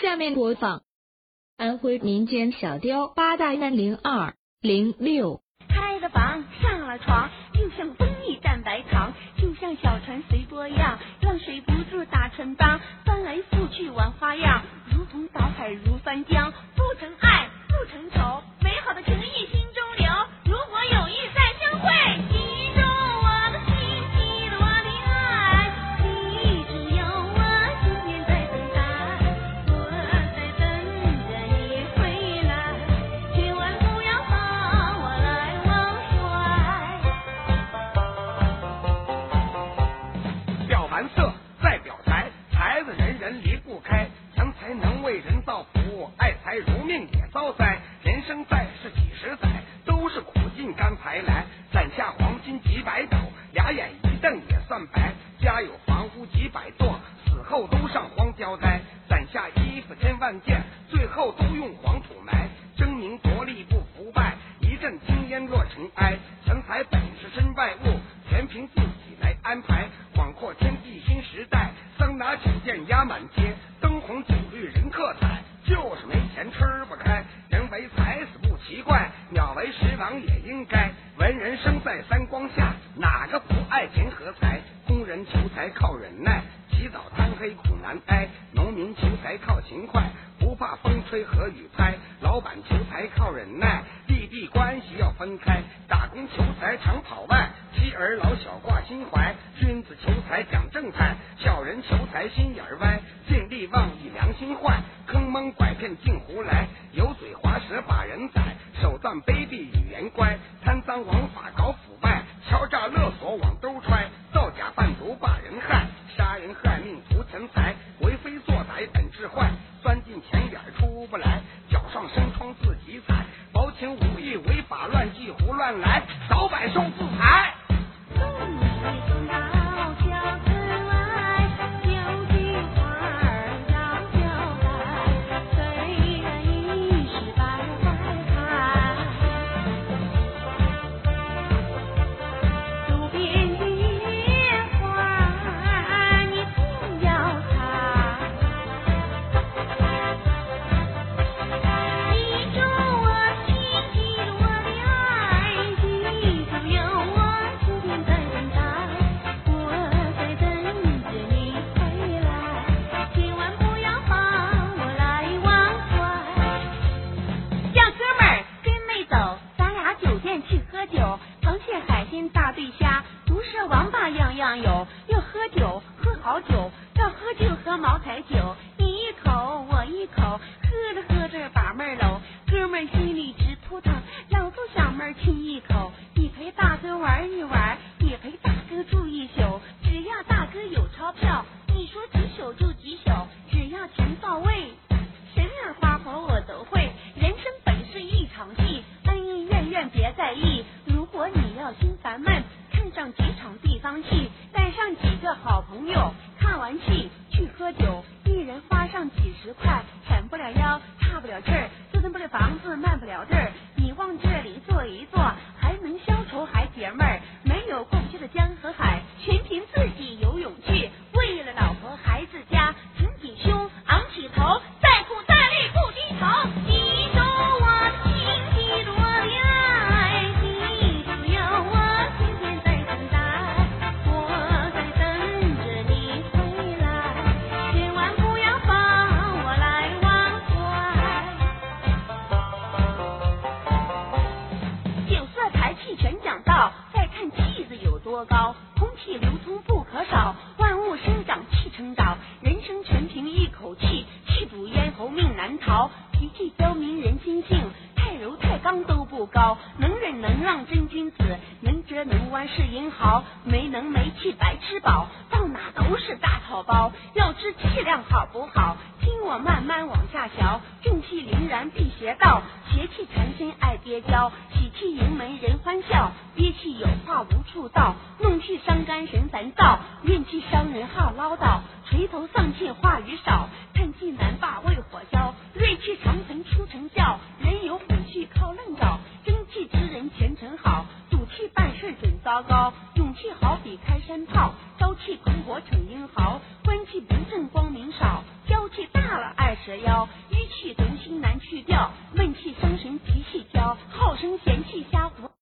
下面播放安徽民间小调八大三零二零六。开了房，上了床，就像蜂蜜蘸白糖，就像小船随波漾，让水不住打成帮，颜。色再表财，财子人人离不开，强财能为人造福，爱财如命也遭灾。人生在世几十载，都是苦尽甘才来。攒下黄金几百斗，俩眼一瞪也算白。家有房屋几百座，死后都上荒郊栽。攒下衣服千万件，最后都用黄土埋。争名夺利不腐败，一阵青烟落尘埃。强财本是身外物，全凭自己来安排。家满街，灯红酒绿人客彩，就是没钱吃不开。人为财死不奇怪，鸟为食亡也应该。文人生在三光下，哪个不爱钱和财？工人求财靠忍耐，起早贪黑苦难挨。农民求财靠勤快，不怕风吹和雨拍。老板求财靠忍耐，利弊关系要分开。因求财常跑外，妻儿老小挂心怀。君子求财讲正派，小人求财心眼儿歪。见利忘义良心坏，坑蒙拐骗尽胡来。油嘴滑舌把人宰，手段卑鄙语言乖。贪赃枉法搞腐败，敲诈勒索往兜揣。造假贩毒把人害，违法乱纪胡乱来，早晚受自裁。蟹、海鲜、大对虾，毒蛇、王八样样有。要喝酒喝好酒，要喝就喝茅台酒，你一口我一口，喝着喝着把妹搂，哥们心里直扑腾，老子小妹亲一口，你陪大哥玩一玩，也陪大哥住一宿，只要大哥有钞票，你说几宿就几宿，如果你要心烦闷，看上几场地方戏，带上几个好朋友，看完戏去喝酒，一人花上几十块，闪不了腰，差不了劲儿，折腾不了房子，卖不了地儿。你往这里坐一坐，气流通不可少，万物生长气成岛，人生全凭一口气，气堵咽喉命难逃，脾气刁民人心性，太柔太刚都不高，能忍能让真君子，能折能弯是英豪，没能没气白吃饱，到哪都是大草包，知气量好不好，听我慢慢往下瞧，正气凛然辟邪道，邪气缠身爱憋娇，喜气盈门人欢笑，憋气有话无处道，怒气伤肝神烦躁，怨气伤人好唠叨，